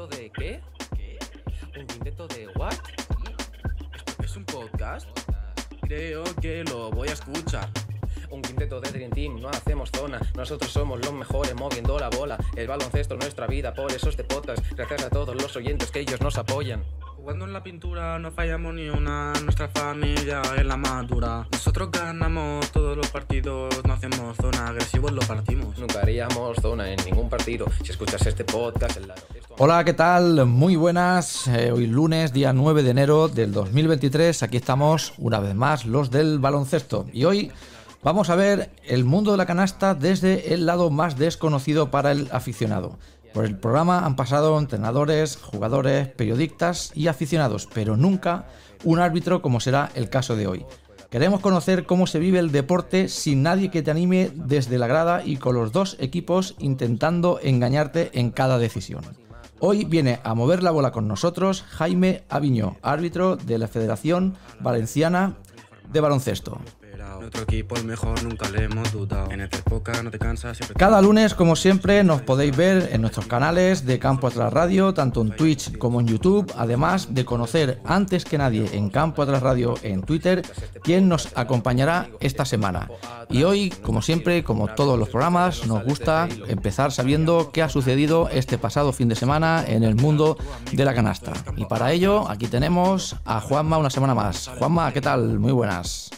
quinteto de qué? ¿Qué? ¿Un quinteto de what? ¿Esto es un podcast? Creo que lo voy a escuchar. Un quinteto de Dream Team, no hacemos zona. Nosotros somos los mejores moviendo la bola. El baloncesto es nuestra vida, por eso este podcast. Gracias a todos los oyentes que ellos nos apoyan. Jugando en la pintura no fallamos ni una, nuestra familia es la madura. Nosotros ganamos todos los partidos, no hacemos zona, agresivos lo partimos. Nunca haríamos zona en ningún partido. Si escuchas este podcast, el lado. Hola, ¿qué tal? Muy buenas. Eh, hoy lunes, día 9 de enero del 2023. Aquí estamos una vez más los del baloncesto. Y hoy vamos a ver el mundo de la canasta desde el lado más desconocido para el aficionado. Por el programa han pasado entrenadores, jugadores, periodistas y aficionados, pero nunca un árbitro como será el caso de hoy. Queremos conocer cómo se vive el deporte sin nadie que te anime desde la grada y con los dos equipos intentando engañarte en cada decisión. Hoy viene a mover la bola con nosotros Jaime Aviño, árbitro de la Federación Valenciana de Baloncesto. Nuestro equipo es mejor, nunca le hemos dudado. En esta época no te cansas. Siempre... Cada lunes, como siempre, nos podéis ver en nuestros canales de Campo Atrás Radio, tanto en Twitch como en YouTube, además de conocer antes que nadie en Campo Atrás Radio en Twitter quién nos acompañará esta semana. Y hoy, como siempre, como todos los programas, nos gusta empezar sabiendo qué ha sucedido este pasado fin de semana en el mundo de la canasta. Y para ello, aquí tenemos a Juanma una semana más. Juanma, ¿qué tal? Muy buenas.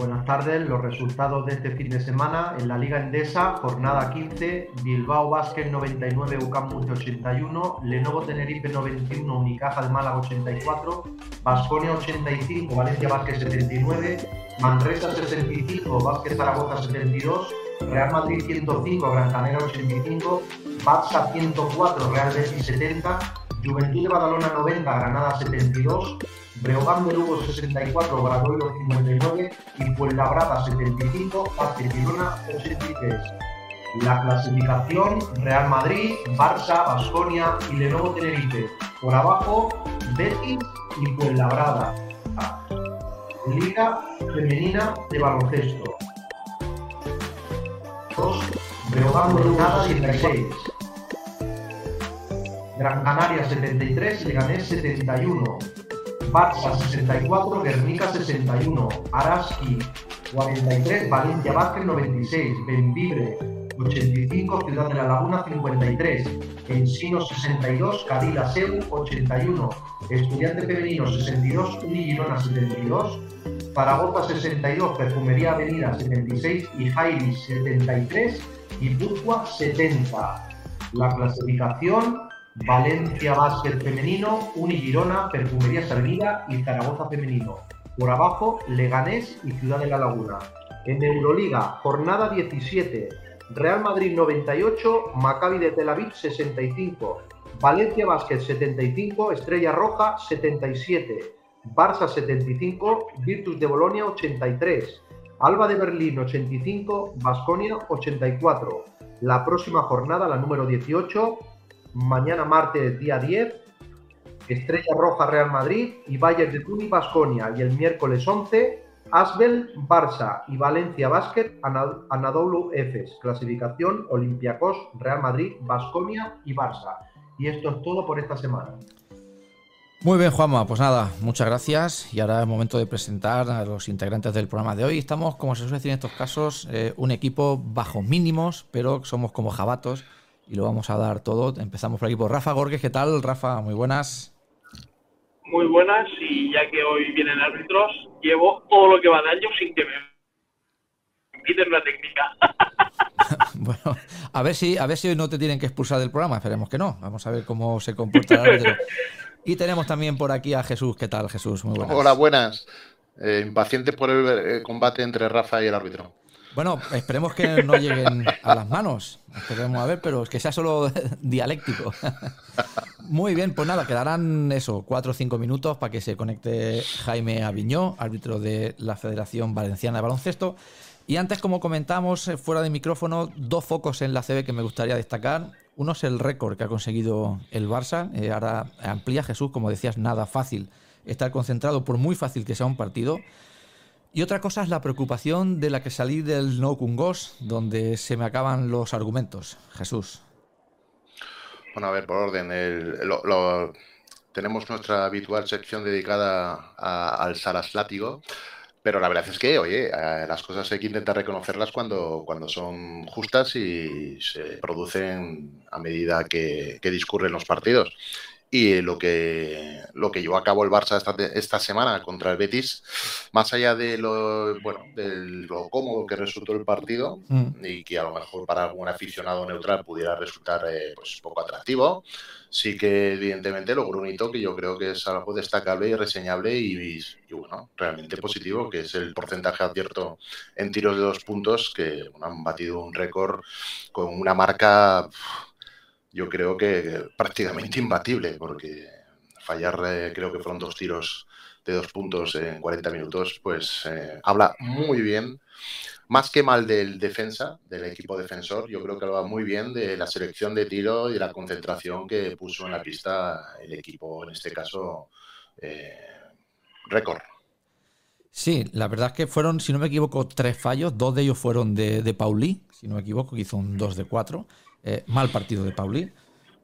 Buenas tardes, los resultados de este fin de semana en la Liga Endesa, jornada 15, Bilbao Basket 99, UCAM Murcia 81, Lenovo Tenerife 91, Unicaja de Málaga 84, Basconia 85, Valencia Basket 79, Manresa 65, Basket Zaragoza 72, Real Madrid 105, Gran Canaria 85, Barça 104, Real Betis 70, Juventud de Badalona 90, Granada 72, Breogán de Lugo 64, Bradoiro 59 y Fuenlabrada 75, Barcelona 83. La clasificación Real Madrid, Barça, Basconia y Lenovo Tenerife. Por abajo, Betis y Fuenlabrada. Liga Femenina de Baloncesto. 2. Breogán de Lugo 76. Gran Canaria 73, Leganés 71. Barça 64, Guernica 61, Araski 43, Valencia Vázquez 96, Benvibre 85, Ciudad de la Laguna 53, Ensino 62, Cadila Seu 81, Estudiante Femenino 62, Unigirona 72, Zaragoza 62, Perfumería Avenida 76 y Jairi 73 y Pucua 70. La clasificación Valencia Básquet Femenino, Unigirona, Perfumería Servida y Zaragoza Femenino. Por abajo, Leganés y Ciudad de la Laguna. En Euroliga, jornada 17, Real Madrid 98, Maccabi de Tel Aviv 65, Valencia Básquet 75, Estrella Roja 77, Barça 75, Virtus de Bolonia 83, Alba de Berlín 85, Basconia 84. La próxima jornada, la número 18, mañana martes día 10, Estrella Roja Real Madrid y Bayern de Tuni Basconia y el miércoles 11 Asbel Barça y Valencia Basket Anadolu Efes, clasificación Olympiacos Real Madrid, Basconia y Barça. Y esto es todo por esta semana. Muy bien, Juanma, pues nada, muchas gracias. Y ahora es momento de presentar a los integrantes del programa de hoy. Estamos, como se suele decir en estos casos, eh, un equipo bajo mínimos, pero somos como jabatos y lo vamos a dar todo. Empezamos por aquí por Rafa Gorges. ¿Qué tal, Rafa? Muy buenas. Muy buenas, y ya que hoy vienen árbitros, llevo todo lo que va de año sin que me quiten la técnica. bueno, a ver si a ver si hoy no te tienen que expulsar del programa, esperemos que no. Vamos a ver cómo se comporta el árbitro. Y tenemos también por aquí a Jesús. ¿Qué tal, Jesús? Muy buenas. Hola, buenas. Eh, impaciente por el eh, combate entre Rafa y el árbitro. Bueno, esperemos que no lleguen a las manos. Esperemos a ver, pero que sea solo dialéctico. Muy bien, pues nada, quedarán eso, cuatro o cinco minutos para que se conecte Jaime Aviñó, árbitro de la Federación Valenciana de Baloncesto. Y antes, como comentamos eh, fuera de micrófono, dos focos en la CB que me gustaría destacar. Uno es el récord que ha conseguido el Barça. Eh, ahora amplía Jesús, como decías, nada fácil estar concentrado, por muy fácil que sea un partido. Y otra cosa es la preocupación de la que salí del No Kungos, donde se me acaban los argumentos. Jesús. Bueno, a ver, por orden. El, lo, tenemos nuestra habitual sección dedicada al Saras Látigo. Pero la verdad es que, oye, eh, las cosas hay que intentar reconocerlas cuando, cuando son justas y se producen a medida que, que discurren los partidos. Y lo que, lo que llevó a cabo el Barça esta, esta semana contra el Betis, más allá de lo, bueno, de lo cómodo que resultó el partido mm. y que a lo mejor para algún aficionado neutral pudiera resultar eh, pues, poco atractivo, sí que evidentemente logró un hito que yo creo que es algo destacable y reseñable y, bueno, realmente positivo, que es el porcentaje acierto en tiros de dos puntos, que han batido un récord con una marca yo creo que prácticamente imbatible, porque fallar eh, creo que fueron dos tiros de dos puntos en 40 minutos, pues eh, habla muy bien, más que mal del defensa, del equipo defensor, yo creo que habla muy bien de la selección de tiro y la concentración que puso en la pista el equipo, en este caso, eh, récord. Sí, la verdad es que fueron, si no me equivoco, tres fallos, dos de ellos fueron de, de Pauli, si no me equivoco, que hizo un 2 de 4. Eh, mal partido de Pauli.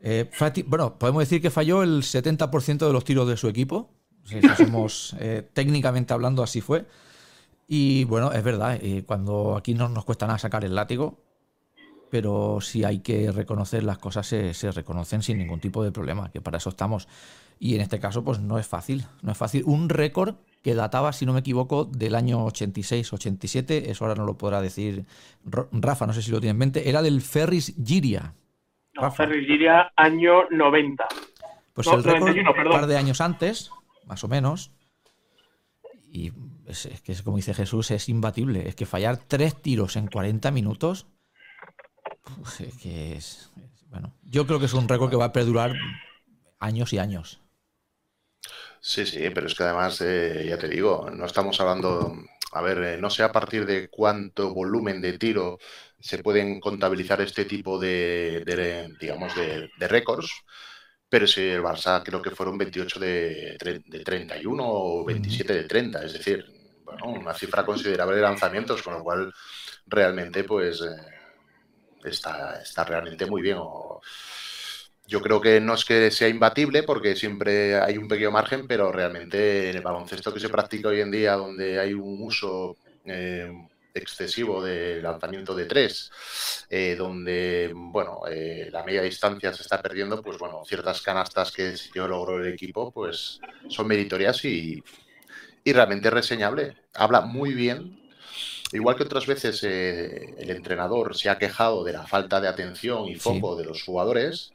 Eh, bueno, podemos decir que falló el 70% de los tiros de su equipo. Si somos eh, técnicamente hablando, así fue. Y bueno, es verdad, cuando aquí no nos cuesta nada sacar el látigo, pero si hay que reconocer las cosas, se, se, reconocen sin ningún tipo de problema, que para eso estamos. Y en este caso, pues no es fácil, no es fácil. Un récord que databa, si no me equivoco, del año 86-87, eso ahora no lo podrá decir Rafa, no sé si lo tiene en mente, era del Ferris Giria. No, Ferris Giria, año 90. Pues el récord un par de años antes, más o menos, y es, que es como dice Jesús, es imbatible. Es que fallar tres tiros en 40 minutos, que es, bueno, yo creo que es un récord que va a perdurar años y años. Sí, sí, pero es que además, eh, ya te digo, no estamos hablando, a ver, eh, no sé a partir de cuánto volumen de tiro se pueden contabilizar este tipo de, digamos, de, récords, pero si el Barça creo que fueron 28 de, 31 o 27 de 30, es decir, bueno, una cifra considerable de lanzamientos, con lo cual realmente pues eh, está, está realmente muy bien. O, yo creo que no es que sea imbatible porque siempre hay un pequeño margen, pero realmente en el baloncesto que se practica hoy en día, donde hay un uso eh, excesivo de lanzamiento de tres, eh, donde bueno eh, la media distancia se está perdiendo, pues bueno, ciertas canastas que yo logro el equipo, pues son meritorias y, y realmente reseñable. Habla muy bien Igual que otras veces el entrenador se ha quejado de la falta de atención y foco de los jugadores,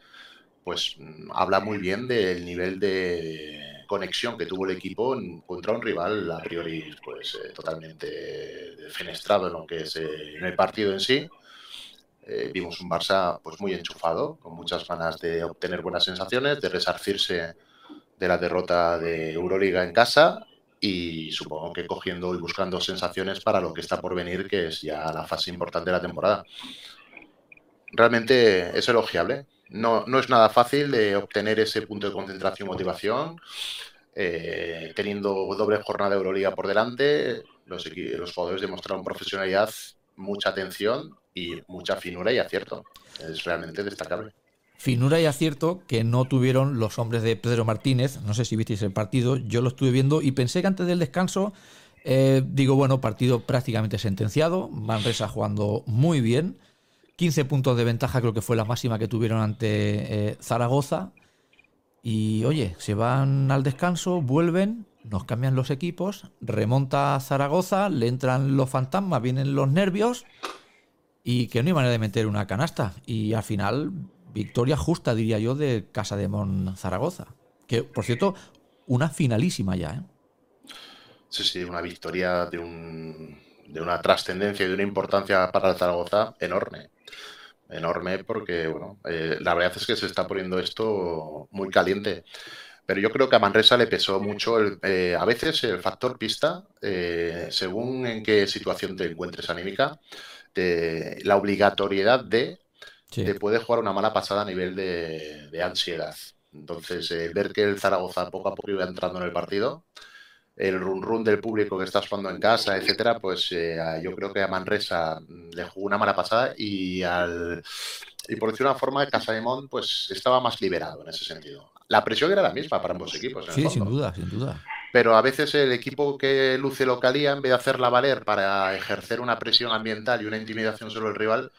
pues mm, habla muy bien del nivel de conexión que tuvo el equipo contra un rival a priori pues eh, totalmente fenestrado en lo que es eh, en el partido en sí. Eh, vimos un Barça pues muy enchufado, con muchas ganas de obtener buenas sensaciones, de resarcirse de la derrota de Euroliga en casa y supongo que cogiendo y buscando sensaciones para lo que está por venir, que es ya la fase importante de la temporada. Realmente es elogiable no, no es nada fácil de obtener ese punto de concentración y motivación. Eh, teniendo doble jornada de Euroliga por delante, los, los jugadores demostraron profesionalidad, mucha atención y mucha finura y acierto. Es realmente destacable. Finura y acierto que no tuvieron los hombres de Pedro Martínez. No sé si visteis el partido, yo lo estuve viendo y pensé que antes del descanso, eh, digo, bueno, partido prácticamente sentenciado. Manresa jugando muy bien. 15 puntos de ventaja creo que fue la máxima que tuvieron ante eh, Zaragoza. Y oye, se van al descanso, vuelven, nos cambian los equipos, remonta a Zaragoza, le entran los fantasmas, vienen los nervios y que no hay manera de meter una canasta. Y al final, victoria justa, diría yo, de Casa de Mon Zaragoza. Que, por cierto, una finalísima ya. ¿eh? Sí, sí, una victoria de, un, de una trascendencia y de una importancia para el Zaragoza enorme enorme porque, bueno, eh, la verdad es que se está poniendo esto muy caliente. Pero yo creo que a Manresa le pesó mucho, eh, a veces el factor pista, eh, según en qué situación te encuentres anímica, la obligatoriedad de te puede jugar una mala pasada a nivel de, ansiedad. Entonces, ver que el Zaragoza poco a poco iba entrando en el partido, el run run del público que está jugando en casa, etcétera, pues eh, yo creo que a Manresa le jugó una mala pasada y al y por decir una forma, Casaimón pues estaba más liberado en ese sentido. La presión era la misma para ambos equipos. sí, sin duda, sin duda. Pero a veces el equipo que luce localía, en vez de hacerla valer para ejercer una presión ambiental y una intimidación sobre el rival,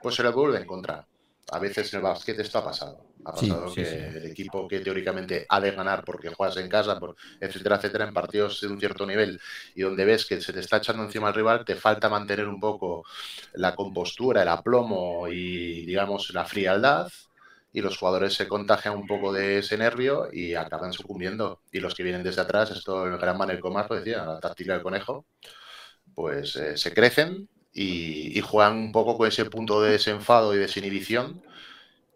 pues se le vuelve en contra a veces en el básquet esto ha pasado. Ha pasado que el equipo que teóricamente ha de ganar porque juegas en casa, por, etcétera, etcétera, en partidos de un cierto nivel y donde ves que se te está echando encima al rival, te falta mantener un poco la compostura, el aplomo y, digamos, la frialdad. Y los jugadores se contagian un poco de ese nervio y acaban sucumbiendo. Y los que vienen desde atrás, esto el gran Manel Comas lo decía, la táctica del conejo, pues eh, se crecen y, juegan un poco con ese punto de desenfado y desinhibición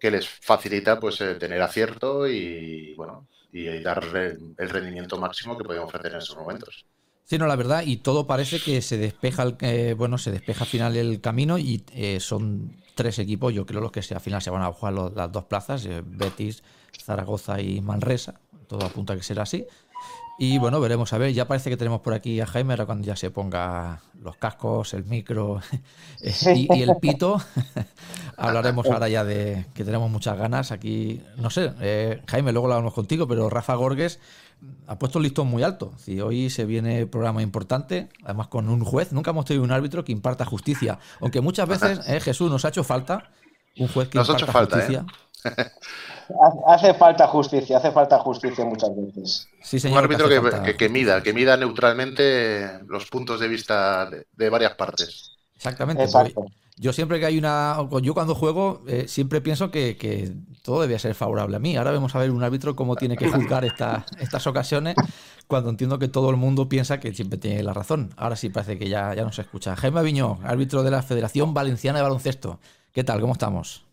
que les facilita pues eh, tener acierto y bueno y dar el rendimiento máximo que pueden ofrecer en esos momentos. Sí, no, la verdad, y todo parece que se despeja, el, eh, bueno, se despeja al final el camino y eh, son tres equipos, yo creo los que al final se van a jugar las dos plazas, Betis, Zaragoza y Manresa, todo apunta a que será así. Y bueno, veremos a ver. Ya parece que tenemos por aquí a Jaime, ahora cuando ya se ponga los cascos, el micro y, el pito. Hablaremos ahora ya de que tenemos muchas ganas. Aquí, no sé, eh, Jaime, luego lo hablamos contigo, pero Rafa Gorges ha puesto el listón muy alto. Si hoy se viene programa importante, además con un juez. Nunca hemos tenido un árbitro que imparta justicia. Aunque muchas veces, eh, Jesús, nos ha hecho falta un juez que imparta falta, ¿eh? Hace falta justicia, hace falta justicia muchas veces. un árbitro que, mida, que mida neutralmente los puntos de vista de, varias partes. Exactamente. Yo siempre que hay una. Yo cuando juego, eh, siempre pienso que, todo debía ser favorable a mí. Ahora vamos a ver un árbitro cómo tiene que juzgar estas ocasiones, cuando entiendo que todo el mundo piensa que siempre tiene la razón. Ahora sí parece que ya, ya no se escucha. Jaime Aviñó, árbitro de la Federación Valenciana de Baloncesto. ¿Qué tal? ¿Cómo estamos?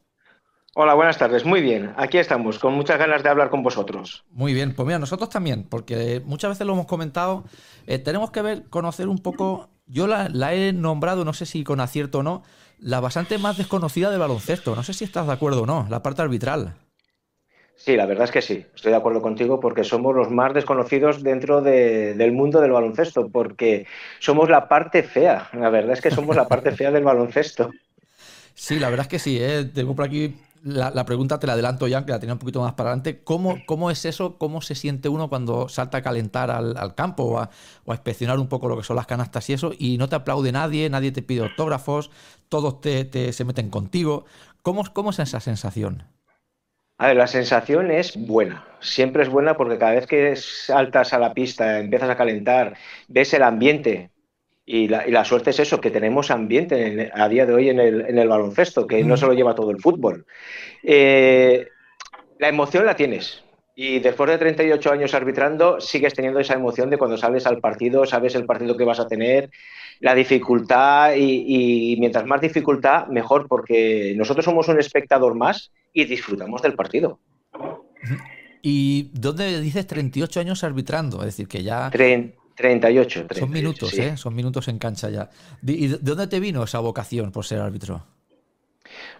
Hola, buenas tardes. Muy bien, aquí estamos, con muchas ganas de hablar con vosotros. Muy bien, pues mira, nosotros también, porque muchas veces lo hemos comentado, eh, tenemos que ver, conocer un poco, yo la, he nombrado, no sé si con acierto o no, la bastante más desconocida del baloncesto. No sé si estás de acuerdo o no, la parte arbitral. Sí, la verdad es que sí, estoy de acuerdo contigo porque somos los más desconocidos dentro del mundo del baloncesto, porque somos la parte fea, la verdad es que somos la parte fea del baloncesto. Sí, la verdad es que sí, ¿eh? tengo por aquí la, pregunta te la adelanto ya, que la tenía un poquito más para adelante. ¿Cómo, cómo es eso? ¿Cómo se siente uno cuando salta a calentar al, campo o a, inspeccionar un poco lo que son las canastas y eso? Y no te aplaude nadie, nadie te pide autógrafos, todos te, se meten contigo. ¿Cómo, ¿Cómo es esa sensación? A ver, la sensación es buena. Siempre es buena porque cada vez que saltas a la pista, empiezas a calentar, ves el ambiente, y la, suerte es eso, que tenemos ambiente a día de hoy en el, baloncesto, que no se lo lleva todo el fútbol. Eh, la emoción la tienes. Y después de 38 años arbitrando, sigues teniendo esa emoción de cuando sales al partido, sabes el partido que vas a tener, la dificultad y, mientras más dificultad, mejor, porque nosotros somos un espectador más y disfrutamos del partido. ¿Y dónde dices 38 años arbitrando? Es decir, que ya... 38, Son minutos, ¿eh? Son minutos en cancha ya. ¿Y de dónde te vino esa vocación por ser árbitro?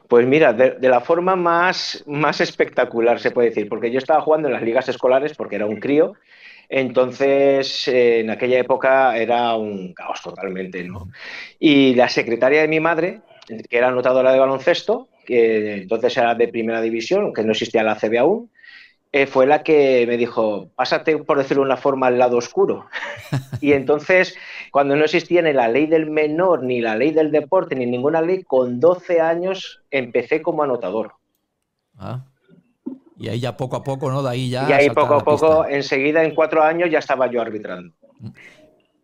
Pues mira, de, la forma más, más espectacular se puede decir, porque yo estaba jugando en las ligas escolares porque era un crío, entonces en aquella época era un caos totalmente, ¿no? Y la secretaria de mi madre, que era anotadora de baloncesto, que entonces era de primera división, que no existía la CB aún, eh, fue la que me dijo, pásate, por decirlo de una forma, al lado oscuro. y entonces, cuando no existía ni la ley del menor, ni la ley del deporte, ni ninguna ley, con 12 años empecé como anotador. Ah. Y ahí ya poco a poco, ¿no? De ahí ya. Y ahí poco a poco, enseguida, en cuatro años, ya estaba yo arbitrando.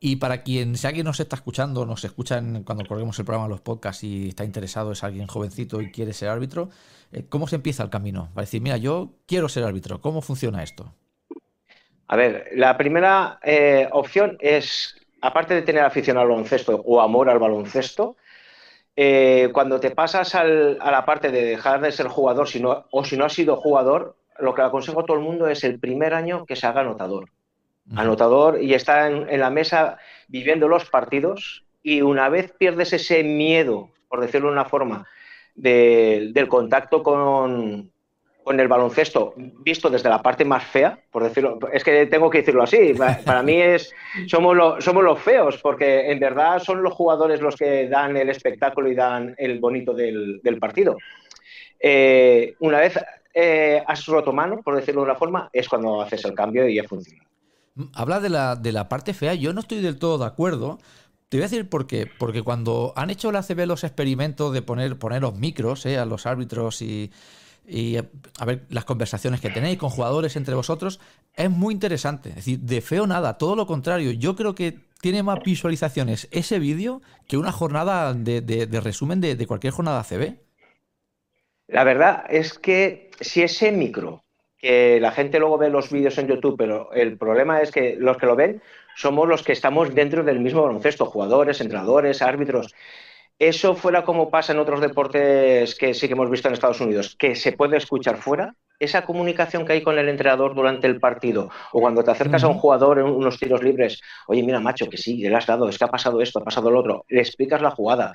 Y para quien, si alguien nos está escuchando, nos escucha cuando colguemos el programa los podcasts y está interesado, es alguien jovencito y quiere ser árbitro, eh, ¿cómo se empieza el camino? Para decir, mira, yo quiero ser árbitro, ¿cómo funciona esto? A ver, la primera eh, opción es, aparte de tener afición al baloncesto o amor al baloncesto, eh, cuando te pasas a la parte de dejar de ser jugador si o si no has sido jugador, lo que aconsejo a todo el mundo es el primer año que se haga anotador. Anotador y está en, la mesa viviendo los partidos y una vez pierdes ese miedo, por decirlo de una forma, del contacto con, el baloncesto visto desde la parte más fea, por decirlo, es que tengo que decirlo así, para mí es, somos, somos los feos, porque en verdad son los jugadores los que dan el espectáculo y dan el bonito del, partido. Eh, una vez eh, has roto mano, por decirlo de una forma, es cuando haces el cambio y ya funciona. Habla de la, de la parte fea, yo no estoy del todo de acuerdo. Te voy a decir por qué. Porque cuando han hecho la CB los experimentos de poner, poner los micros eh, a los árbitros y, y a ver las conversaciones que tenéis con jugadores entre vosotros, es muy interesante. Es decir, de feo nada, todo lo contrario. Yo creo que tiene más visualizaciones ese vídeo que una jornada de, resumen de, cualquier jornada CB. La verdad es que si ese micro, que la gente luego ve los vídeos en YouTube, pero el problema es que los que lo ven somos los que estamos dentro del mismo baloncesto, jugadores, entrenadores, árbitros. Eso fuera como pasa en otros deportes que sí que hemos visto en Estados Unidos, que se puede escuchar fuera, esa comunicación que hay con el entrenador durante el partido, o cuando te acercas a un jugador en unos tiros libres, oye, mira, macho, que sí, le has dado, es que ha pasado esto, ha pasado lo otro, le explicas la jugada.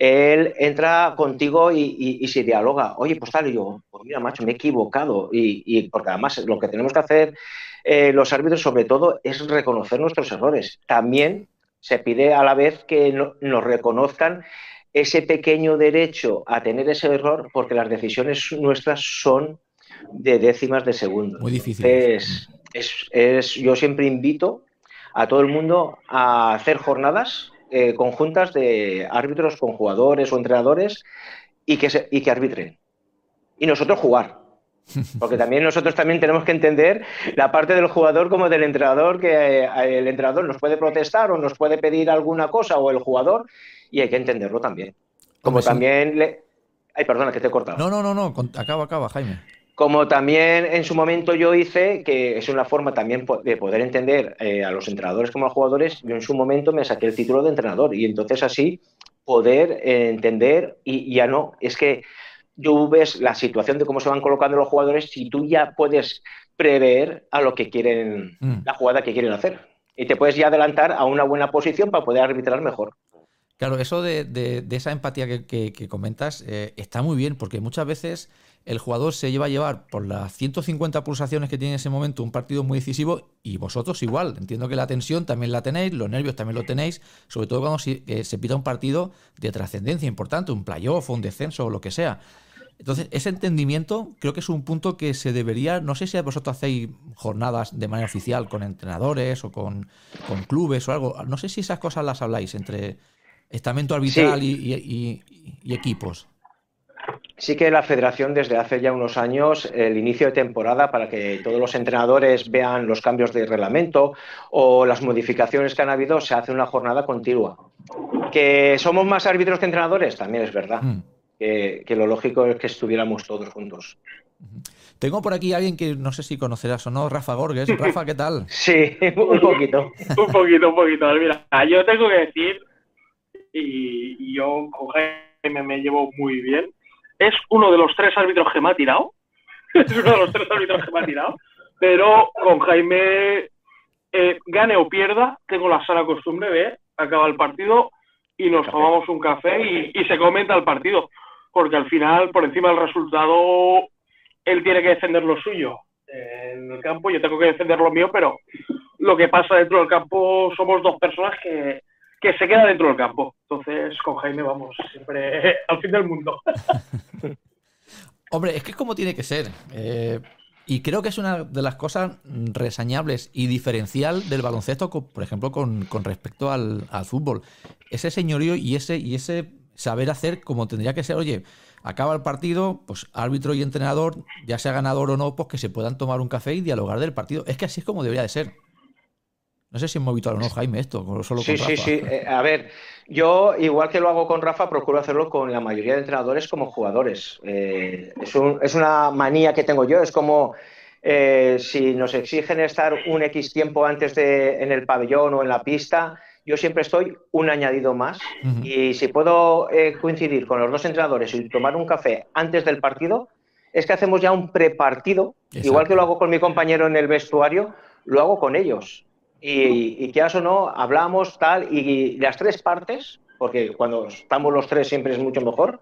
Él entra contigo y, se dialoga, oye, pues tal, y yo, pues mira, macho, me he equivocado, y, porque además lo que tenemos que hacer eh, los árbitros sobre todo es reconocer nuestros errores. También se pide a la vez que nos reconozcan ese pequeño derecho a tener ese error porque las decisiones nuestras son de décimas de segundo. Muy difícil. Es, yo siempre invito a todo el mundo a hacer jornadas eh, conjuntas de árbitros con jugadores o entrenadores y que, y que arbitren. Y nosotros jugar. Porque también nosotros también tenemos que entender la parte del jugador como del entrenador, que eh, el entrenador nos puede protestar o nos puede pedir alguna cosa o el jugador y hay que entenderlo también. Como también le... Ay, perdona, que te he cortado. No, no, no, no, acaba, acaba, Jaime. Como también en su momento yo hice, que es una forma también de poder entender eh, a los entrenadores como a los jugadores, yo en su momento me saqué el título de entrenador y entonces así poder eh, entender y ya no, es que tú ves la situación de cómo se van colocando los jugadores si tú ya puedes prever a lo que quieren, mm. la jugada que quieren hacer. Y te puedes ya adelantar a una buena posición para poder arbitrar mejor. Claro, eso de, esa empatía que, comentas eh, está muy bien, porque muchas veces el jugador se lleva a llevar por las 150 pulsaciones que tiene en ese momento un partido muy decisivo y vosotros igual. Entiendo que la tensión también la tenéis, los nervios también lo tenéis, sobre todo cuando se, se pita un partido de trascendencia importante, un playoff o un descenso o lo que sea. Entonces, ese entendimiento creo que es un punto que se debería, no sé si vosotros hacéis jornadas de manera oficial con entrenadores o con, clubes o algo, no sé si esas cosas las habláis entre estamento arbitral y, equipos. Sí que la federación desde hace ya unos años, el inicio de temporada, para que todos los entrenadores vean los cambios de reglamento o las modificaciones que han habido, se hace una jornada continua. Que somos más árbitros que entrenadores, también es verdad. Mm que, lo lógico es que estuviéramos todos juntos. Tengo por aquí a alguien que no sé si conocerás o no, Rafa Gorges. Rafa, ¿qué tal? Sí, un poquito. un poquito, un poquito. Mira, yo tengo que decir, y, yo con me llevo muy bien, es uno de los tres árbitros que me ha tirado. es uno de los tres árbitros que me ha tirado. Pero con Jaime, eh, gane o pierda, tengo la sana costumbre de acaba el partido y nos tomamos un café y, y se comenta el partido porque al final, por encima del resultado, él tiene que defender lo suyo en el campo, yo tengo que defender lo mío, pero lo que pasa dentro del campo somos dos personas que, se quedan dentro del campo. Entonces, con Jaime vamos siempre al fin del mundo. Hombre, es que es como tiene que ser. Eh, y creo que es una de las cosas resañables y diferencial del baloncesto, por ejemplo, con, respecto al, al, fútbol. Ese señorío y ese, y ese saber hacer como tendría que ser, oye, acaba el partido, pues árbitro y entrenador, ya sea ganador o no, pues que se puedan tomar un café y dialogar del partido. Es que así es como debería de ser. No sé si hemos visto o no, Jaime, esto, solo sí, con Sí, sí, eh, a ver, yo, igual que lo hago con Rafa, procuro hacerlo con la mayoría de entrenadores como jugadores. Eh, es, una manía que tengo yo, es como eh, si nos exigen estar un X tiempo antes de en el pabellón o en la pista, yo siempre estoy un añadido más. Y si puedo coincidir con los dos entrenadores y tomar un café antes del partido, es que hacemos ya un prepartido, igual que lo hago con mi compañero en el vestuario, lo hago con ellos. Y, y quieras o no, hablamos tal, y, las tres partes, porque cuando estamos los tres siempre es mucho mejor,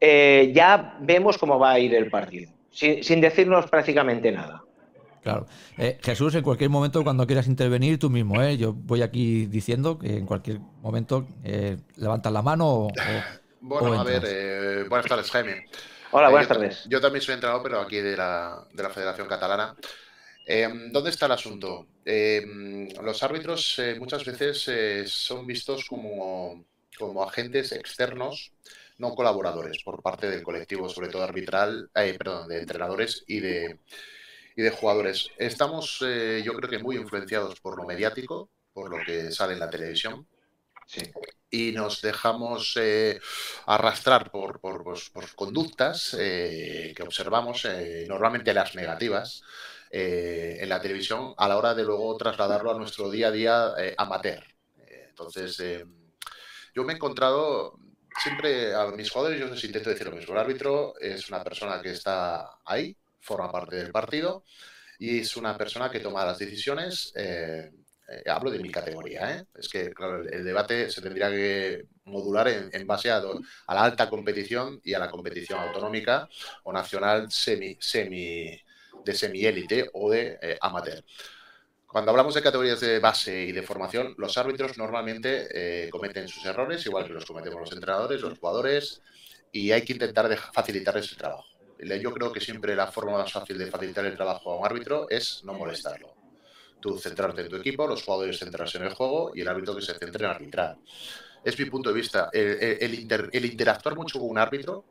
eh, ya vemos cómo va a ir el partido. sin, decirnos prácticamente nada. Claro. Eh, Jesús, en cualquier momento, cuando quieras intervenir, tú mismo, ¿eh? Yo voy aquí diciendo que en cualquier momento eh, levantas la mano o. bueno, a ver, eh, buenas tardes, Jaime. Hola, buenas tardes. Yo también soy entrenador, pero aquí de la, de la Federación Catalana. ¿Dónde está el asunto? los árbitros muchas veces son vistos como, como agentes externos no colaboradores por parte del colectivo, sobre todo arbitral, eh, perdón, de entrenadores y de, y de jugadores. Estamos, eh, yo creo que muy influenciados por lo mediático, por lo que sale en la televisión. Y nos dejamos eh, arrastrar por, por, pues, conductas que observamos, normalmente las negativas, en la televisión a la hora de luego trasladarlo a nuestro día a día amateur. entonces, yo me he encontrado siempre a mis jugadores yo les intento decir lo mismo. El árbitro es una persona que está ahí, forma parte del partido y es una persona que toma las decisiones. Eh, eh, hablo de mi categoría, ¿eh? es que claro, el, debate se tendría que modular en, base a, a, la alta competición y a la competición autonómica o nacional semi, semi de semi-élite o de amateur. Cuando hablamos de categorías de base y de formación, los árbitros normalmente eh, cometen sus errores, igual que los cometemos los entrenadores, los jugadores, y hay que intentar facilitarles el trabajo. Yo creo que siempre la forma más fácil de facilitar el trabajo a un árbitro es no molestarlo. Tú centrarte en tu equipo, los jugadores centrarse en el juego y el árbitro que se centre en arbitrar. Es mi punto de vista. el interactuar mucho con un árbitro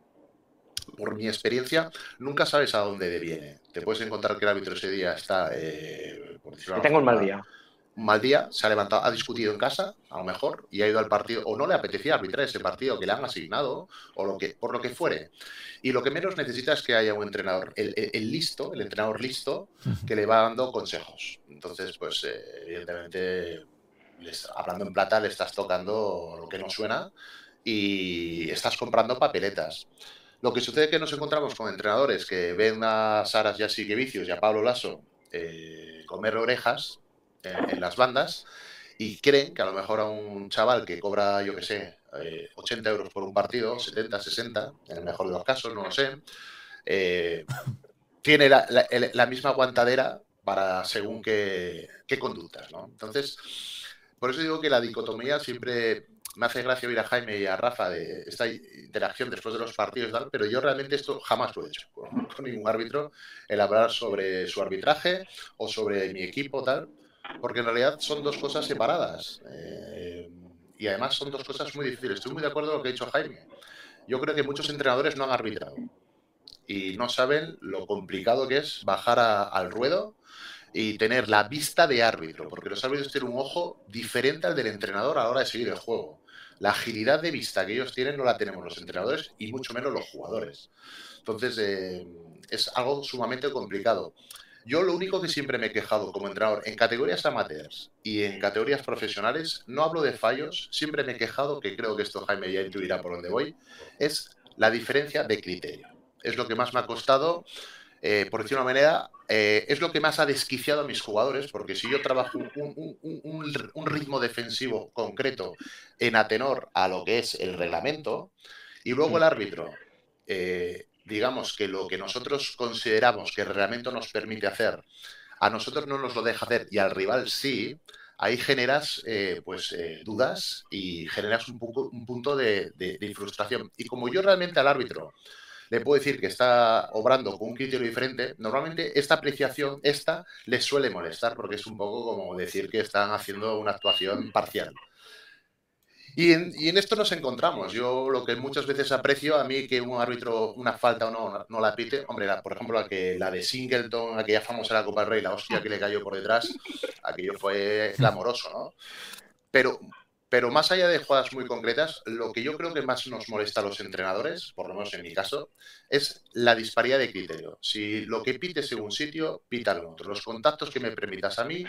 por mi experiencia, nunca sabes a dónde deviene. Te puedes encontrar que el árbitro ese día está. Eh, tengo un mal día. Un mal día, se ha levantado, ha discutido en casa, a lo mejor, y ha ido al partido, o no le apetecía arbitrar ese partido que le han asignado, o lo que, por lo que fuere. Y lo que menos necesita es que haya un entrenador, el, listo, el entrenador listo, que le va dando consejos. Entonces, pues, eh, evidentemente, hablando en plata, le estás tocando lo que no suena y estás comprando papeletas. Lo que sucede es que nos encontramos con entrenadores que ven a Saras que Vicios y a Pablo Lasso eh, comer orejas en, las bandas y creen que a lo mejor a un chaval que cobra, yo qué sé, 80 eh, euros por un partido, 70, 60, en el mejor de los casos, no lo sé, eh, tiene la, misma aguantadera para según qué, qué conductas, ¿no? Entonces, por eso digo que la dicotomía siempre me hace gracia oír a Jaime y a Rafa de esta interacción después de los partidos, pero yo realmente esto jamás lo he hecho con, ningún árbitro, el hablar sobre su arbitraje o sobre mi equipo, tal, porque en realidad son dos cosas separadas. Eh, y además son dos cosas muy difíciles. Estoy muy de acuerdo con lo que ha dicho Jaime. Yo creo que muchos entrenadores no han arbitrado y no saben lo complicado que es bajar al ruedo y tener la vista de árbitro, porque los árbitros tienen un ojo diferente al del entrenador a la hora de seguir el juego. La agilidad de vista que ellos tienen no la tenemos los entrenadores y mucho menos los jugadores. Entonces, eh, es algo sumamente complicado. Yo lo único que siempre me he quejado como entrenador en categorías amateurs y en categorías profesionales, no hablo de fallos, siempre me he quejado, que creo que esto Jaime ya intuirá por dónde voy, es la diferencia de criterio. Es lo que más me ha costado eh, por decir una manera, eh, es lo que más ha desquiciado a mis jugadores, porque si yo trabajo un, ritmo defensivo concreto en atenor a lo que es el reglamento, y luego el árbitro, eh, digamos que lo que nosotros consideramos que el reglamento nos permite hacer, a nosotros no nos lo deja hacer y al rival sí, ahí generas pues dudas y generas un, un punto de, de frustración. Y como yo realmente al árbitro le puedo decir que está obrando con un criterio diferente, normalmente esta apreciación, esta, les suele molestar porque es un poco como decir que están haciendo una actuación parcial. Y en, esto nos encontramos. Yo lo que muchas veces aprecio a mí que un árbitro una falta o no, no la pite. Hombre, por ejemplo, la, que, la de Singleton, aquella famosa la Copa del Rey, la hostia que le cayó por detrás, aquello fue clamoroso, ¿no? Pero pero más allá de jugadas muy concretas, lo que yo creo que más nos molesta a los entrenadores, por lo menos en mi caso, es la disparidad de criterio. Si lo que pites en un sitio, pita en otro. Los contactos que me permitas a mí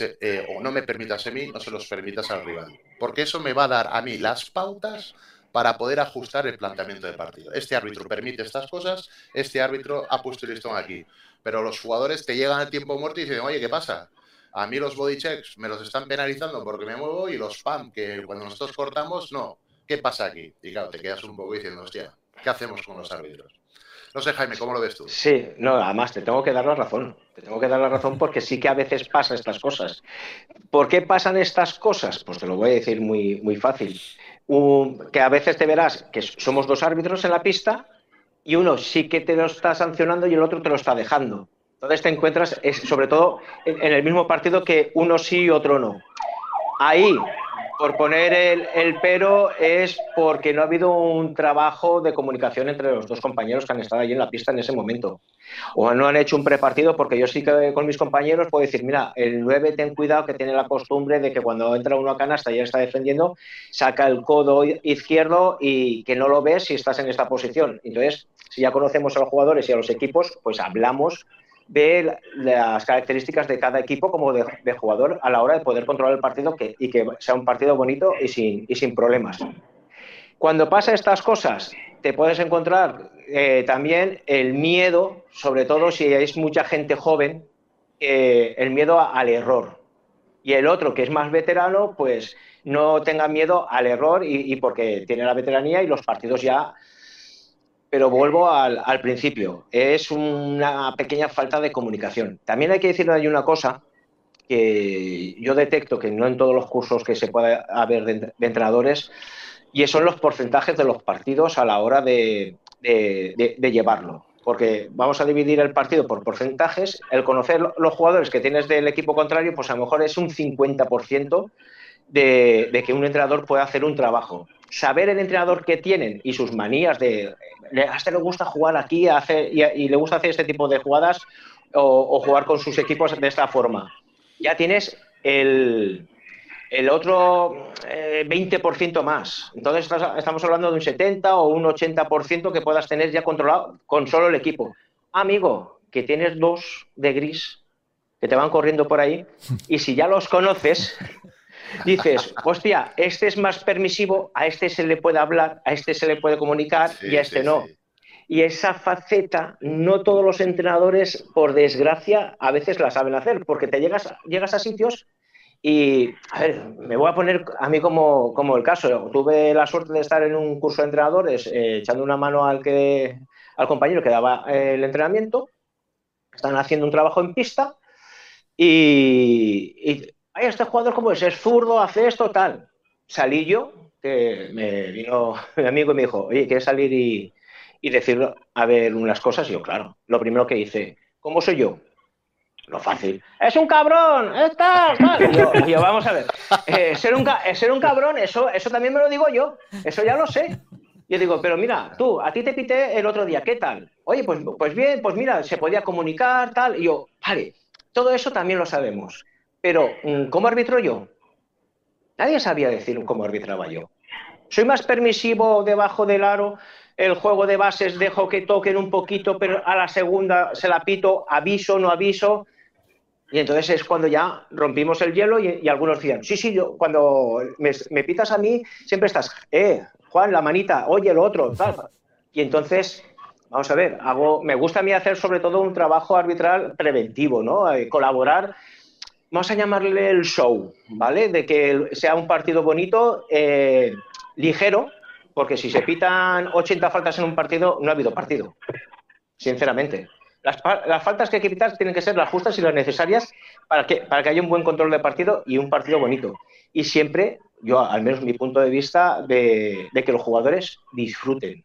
eh, o no me permitas a mí, no se los permitas al rival. Porque eso me va a dar a mí las pautas para poder ajustar el planteamiento del partido. Este árbitro permite estas cosas, este árbitro ha puesto el listón aquí. Pero los jugadores te llegan al tiempo muerto y dicen, oye, ¿qué pasa? A mí los body checks me los están penalizando porque me muevo y los spam, que cuando nosotros cortamos, no. ¿Qué pasa aquí? Y claro, te quedas un poco diciendo, hostia, ¿qué hacemos con los árbitros? No sé, Jaime, ¿cómo lo ves tú? Sí, no, además te tengo que dar la razón. Te tengo que dar la razón porque sí que a veces pasan estas cosas. ¿Por qué pasan estas cosas? Pues te lo voy a decir muy, muy fácil. que a veces te verás que somos dos árbitros en la pista y uno sí que te lo está sancionando y el otro te lo está dejando. Entonces te encuentras, sobre todo en, el mismo partido que uno sí y otro no. Ahí por poner el, pero es porque no ha habido un trabajo de comunicación entre los dos compañeros que han estado allí en la pista en ese momento. O no han hecho un prepartido porque yo sí que con mis compañeros puedo decir, mira, el 9 ten cuidado que tiene la costumbre de que cuando entra uno a canasta y ya está defendiendo, saca el codo izquierdo y que no lo ves si estás en esta posición. Entonces, si ya conocemos a los jugadores y a los equipos, pues hablamos ve las características de cada equipo como de, jugador a la hora de poder controlar el partido y que sea un partido bonito y sin, y sin problemas. Cuando pasa estas cosas, te puedes encontrar eh, también el miedo, sobre todo si hay mucha gente joven, eh, el miedo al error. Y el otro, que es más veterano, pues no tenga miedo al error y porque tiene la veteranía y los partidos ya pero vuelvo al, principio. Es una pequeña falta de comunicación. También hay que decir hay una cosa que yo detecto que no en todos los cursos que se puede haber de, entrenadores, y son los porcentajes de los partidos a la hora de, llevarlo. Porque vamos a dividir el partido por porcentajes. El conocer los jugadores que tienes del equipo contrario, pues a lo mejor es un 50% de, que un entrenador pueda hacer un trabajo. Saber el entrenador que tienen y sus manías de a este le gusta jugar aquí y, le gusta hacer este tipo de jugadas o, jugar con sus equipos de esta forma. Ya tienes el, el otro 20% eh, más. Entonces estamos hablando de un 70 o un 80% que puedas tener ya controlado con solo el equipo. Amigo, que tienes dos de gris que te van corriendo por ahí y si ya los conoces, dices, hostia, este es más permisivo, a este se le puede hablar, a este se le puede comunicar y a este no. Y esa faceta, no todos los entrenadores, por desgracia, a veces la saben hacer, porque te llegas, llegas a sitios y, a ver, me voy a poner a mí como, como el caso. Tuve la suerte de estar en un curso de entrenadores eh, echando una mano al, que, al compañero que daba eh, el entrenamiento. Están haciendo un trabajo en pista y ay, este jugador como es, es zurdo, hace esto, tal. Salí yo, que me vino mi amigo y me dijo, oye, ¿quieres salir y, y decir, a ver, unas cosas? Y yo, claro, lo primero que hice, ¿cómo soy yo? Lo fácil. ¡Es un cabrón! ¡Está! Y yo, vamos a ver. Eh, ser, un, eh, ser un cabrón, eso, eso también me lo digo yo. Eso ya lo sé. Yo digo, pero mira, tú, a ti te pité el otro día, ¿qué tal? Oye, pues, pues bien, pues mira, se podía comunicar, tal. Y yo, vale, todo eso también lo sabemos. Pero, mm, ¿cómo arbitro yo? Nadie sabía decir cómo arbitraba yo. Soy más permisivo debajo del aro, el juego de bases dejo que toquen un poquito, pero a la segunda se la pito, aviso, no aviso. Y entonces es cuando ya rompimos el hielo y, algunos decían, sí, sí, yo cuando me, pitas a mí, siempre estás, eh, Juan, la manita, oye, lo otro, tal. Y entonces, vamos a ver, hago, me gusta a mí hacer sobre todo un trabajo arbitral preventivo, ¿no? Eh, colaborar vamos a llamarle el show, ¿vale? De que sea un partido bonito, eh, ligero, porque si se pitan 80 faltas en un partido, no ha habido partido, sinceramente. Las, faltas que hay que pitar tienen que ser las justas y las necesarias para que, para que haya un buen control de partido y un partido bonito. Y siempre, yo, al menos mi punto de vista, de que los jugadores disfruten.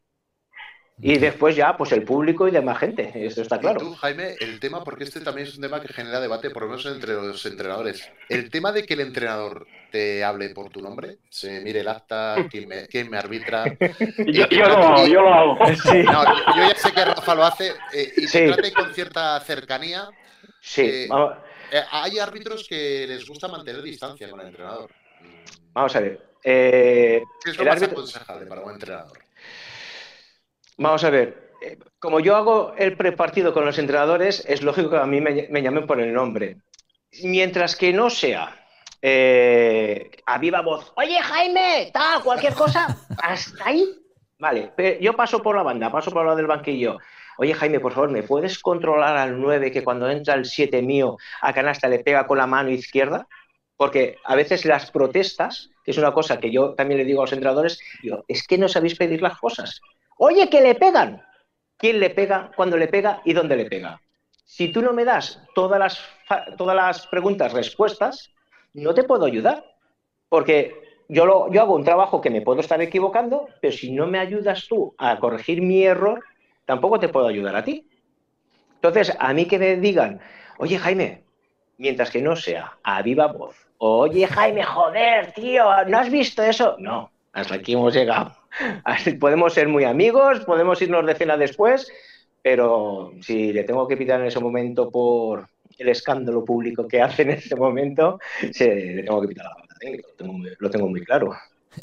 Y después ya, pues el público y demás gente, esto está claro. tú, Jaime, el tema, porque este también es un tema que genera debate, por lo menos entre los entrenadores. El tema de que el entrenador te hable por tu nombre, se mire el acta, quién me, arbitra. yo, lo hago, yo lo hago. yo ya sé que Rafa lo hace eh, y se trate con cierta cercanía. Sí. Eh, eh, hay árbitros que les gusta mantener distancia con el entrenador. Vamos a ver. ¿Qué es lo más aconsejable para un entrenador? Vamos a ver, eh, como yo hago el prepartido con los entrenadores, es lógico que a mí me, llamen por el nombre. Mientras que no sea eh, a viva voz, oye Jaime, tal, cualquier cosa, hasta ahí, vale, yo paso por la banda, paso por lo del banquillo. Oye Jaime, por favor, ¿me puedes controlar al 9 que cuando entra el 7 mío a canasta le pega con la mano izquierda? Porque a veces las protestas, que es una cosa que yo también le digo a los entrenadores, digo, es que no sabéis pedir las cosas. Oye, que le pegan. quién le pega, cuándo le pega y dónde le pega. Si tú no me das todas las, todas las preguntas, respuestas, no te puedo ayudar. Porque yo, lo, yo hago un trabajo que me puedo estar equivocando, pero si no me ayudas tú a corregir mi error, tampoco te puedo ayudar a ti. Entonces, a mí que me digan, oye Jaime, mientras que no sea a viva voz, oye Jaime, joder, tío, ¿no has visto eso? No, hasta aquí hemos llegado. Podemos ser muy amigos, podemos irnos de cena después, pero si le tengo que pitar en ese momento por el escándalo público que hace en ese momento, le tengo que pitar la falta técnica, lo tengo, muy claro.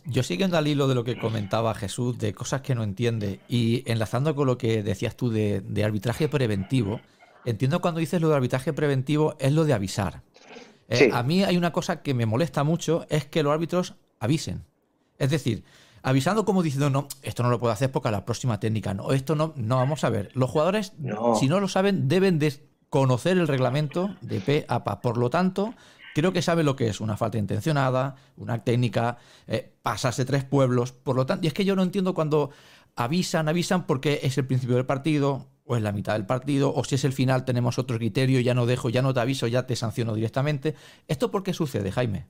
Yo siguiendo al hilo de lo que comentaba Jesús, de cosas que no entiende, y enlazando con lo que decías tú de, arbitraje preventivo, entiendo cuando dices lo de arbitraje preventivo es lo de avisar. Eh, a mí hay una cosa que me molesta mucho, es que los árbitros avisen. Es decir, avisando como diciendo, no, esto no lo puedo hacer porque a la próxima técnica, no, esto no, no, vamos a ver. Los jugadores, si no lo saben, deben de conocer el reglamento de P a P. Por lo tanto, creo que saben lo que es una falta intencionada, una técnica, eh, pasarse tres pueblos. Por lo tanto, y es que yo no entiendo cuando avisan, avisan porque es el principio del partido, o es la mitad del partido, o si es el final tenemos otro criterio, ya no dejo, ya no te aviso, ya te sanciono directamente. ¿Esto por qué sucede, Jaime?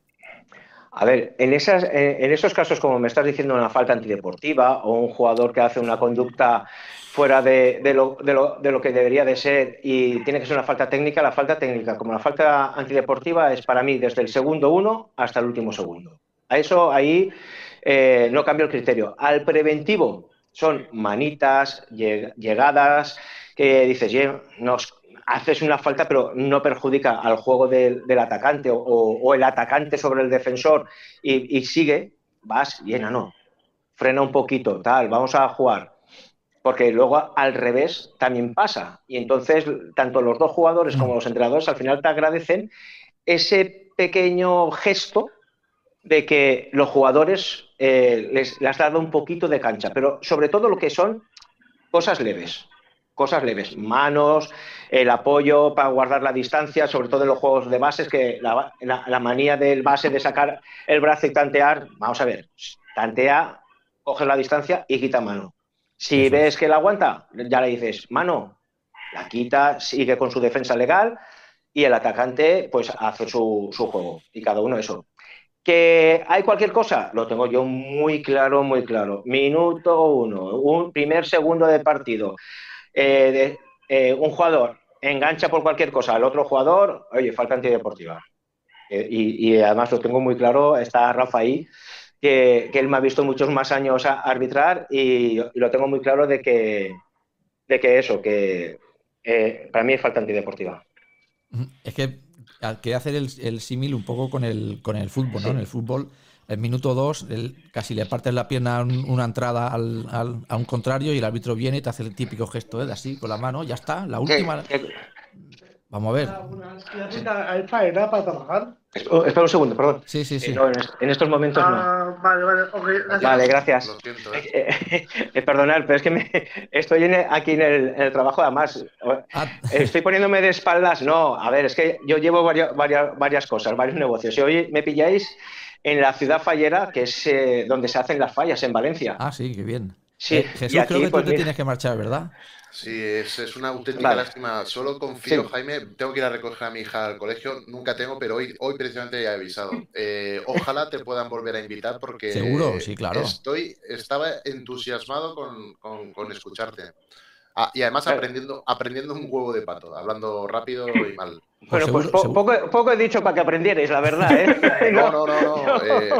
A ver, en, esas, en esos casos, como me estás diciendo, una falta antideportiva o un jugador que hace una conducta fuera de, lo, de, lo, que debería de ser y tiene que ser una falta técnica, la falta técnica, como la falta antideportiva, es para mí desde el segundo uno hasta el último segundo. A eso ahí eh, no cambio el criterio. Al preventivo son manitas, llegadas, que dices, nos haces una falta, pero no perjudica al juego del, atacante o, el atacante sobre el defensor y, sigue, vas llena, no. Frena un poquito, tal, vamos a jugar. Porque luego al revés también pasa. Y entonces, tanto los dos jugadores como los entrenadores al final te agradecen ese pequeño gesto de que los jugadores eh, les, les has dado un poquito de cancha, pero sobre todo lo que son cosas leves cosas leves, manos, el apoyo para guardar la distancia, sobre todo en los juegos de bases, que la, manía del base de sacar el brazo y tantear, vamos a ver, tantea, coge la distancia y quita mano. Si ves que la aguanta, ya le dices, mano, la quita, sigue con su defensa legal y el atacante pues hace su, su juego y cada uno eso. Que hay cualquier cosa, lo tengo yo muy claro, muy claro. Minuto uno, un primer segundo de partido. Eh, eh, un jugador engancha por cualquier cosa al otro jugador, oye, falta antideportiva. Eh, y, además lo tengo muy claro, está Rafa ahí, que, él me ha visto muchos más años a arbitrar y, lo tengo muy claro de que, de que eso, que para mí es falta antideportiva. Es que quería hacer el, el símil un poco con el, con el fútbol, ¿no? En el fútbol el minuto 2 casi le partes la pierna una entrada al, a un contrario y el árbitro viene y te hace el típico gesto ¿eh? de así con la mano, ya está, la última. Vamos a ver. para trabajar? Espera un segundo, perdón. Sí, sí, sí. Eh, en, estos momentos no. Ah, vale, vale, gracias. Vale, gracias. Lo siento, ¿eh? eh perdonad, pero es que me, estoy aquí en el, trabajo, además. Ah. Estoy poniéndome de espaldas. No, a ver, es que yo llevo varias, varias, varias cosas, varios negocios. Si hoy me pilláis en la ciudad fallera, que es eh, donde se hacen las fallas, en Valencia. Ah, sí, qué bien. Sí, eh, Jesús, creo que tú pues te tienes que marchar, ¿verdad? Sí, es, una auténtica lástima. Solo confío, Jaime, tengo que ir a recoger a mi hija al colegio, nunca tengo, pero hoy, hoy precisamente ya he avisado. Eh, ojalá te puedan volver a invitar porque Seguro, sí, claro. Estoy, estaba entusiasmado con, con escucharte. Ah, y además aprendiendo, aprendiendo un huevo de pato, hablando rápido y mal. Bueno, pues poco, he dicho para que aprendierais, la verdad. ¿eh? no, no, no. no. Eh,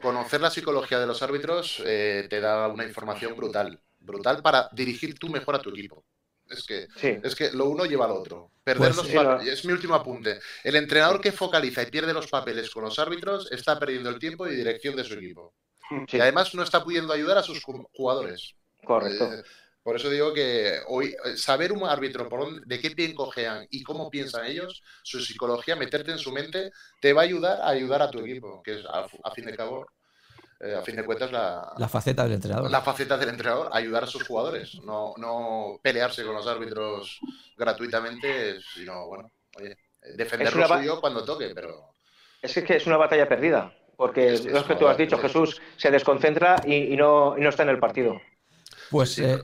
conocer la psicología de los árbitros eh, te da una información brutal. Brutal para dirigir tú mejor a tu equipo. Es que, es que lo uno lleva al otro. Perder pues los papeles. Es mi último apunte. El entrenador que focaliza y pierde los papeles con los árbitros está perdiendo el tiempo y dirección de su equipo. Y además no está pudiendo ayudar a sus jugadores. Correcto. Por eso digo que hoy eh, saber un árbitro por de qué pie cojean y cómo piensan ellos, su psicología, meterte en su mente, te va a ayudar a ayudar a tu equipo, que es a, fin de cabo, eh, a fin de cuentas la, la faceta del entrenador. La faceta del entrenador, ayudar a sus jugadores, no, no pelearse con los árbitros gratuitamente, sino bueno, oye, defender lo suyo cuando toque, pero es que es una batalla perdida, porque lo que tú has dicho, Jesús se desconcentra y, no, no, está en el partido. Pues eh,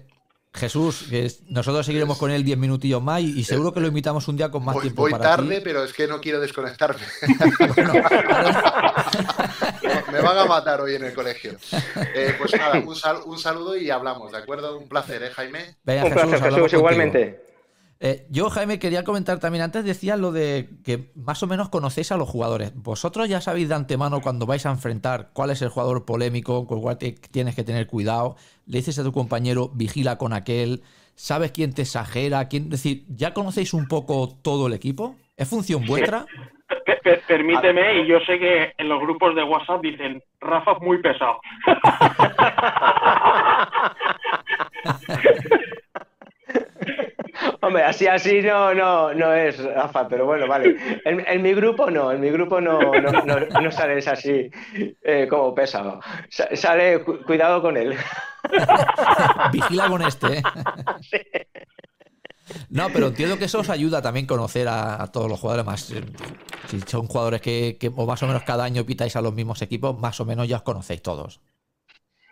Jesús, que nosotros seguiremos con él 10 minutillos más y, seguro que lo invitamos un día con más voy, tiempo. Voy tarde, pero es que no quiero desconectarme. Me van a matar hoy en el colegio. Eh, pues nada, un, saludo y hablamos, ¿de acuerdo? Un placer, ¿eh, Jaime? un placer, Jesús, igualmente. Eh, yo, Jaime, quería comentar también, antes decías lo de que más o menos conocéis a los jugadores. Vosotros ya sabéis de antemano cuando vais a enfrentar cuál es el jugador polémico, con el cual tienes que tener cuidado. Le dices a tu compañero, vigila con aquel. ¿Sabes quién te exagera? Quién... Es decir, ¿ya conocéis un poco todo el equipo? ¿Es función vuestra? permíteme, y yo sé que en los grupos de WhatsApp dicen, Rafa es muy pesado. Hombre, así así no, no, no es, Rafa, pero bueno, vale. En, mi grupo no, en mi grupo no, no, sales así eh, como pesado. Sale, cuidado con él. Vigila con este. ¿eh? No, pero entiendo que eso os ayuda también conocer a, todos los jugadores más. Eh, si son jugadores que, que más o menos cada año pitáis a los mismos equipos, más o menos ya os conocéis todos.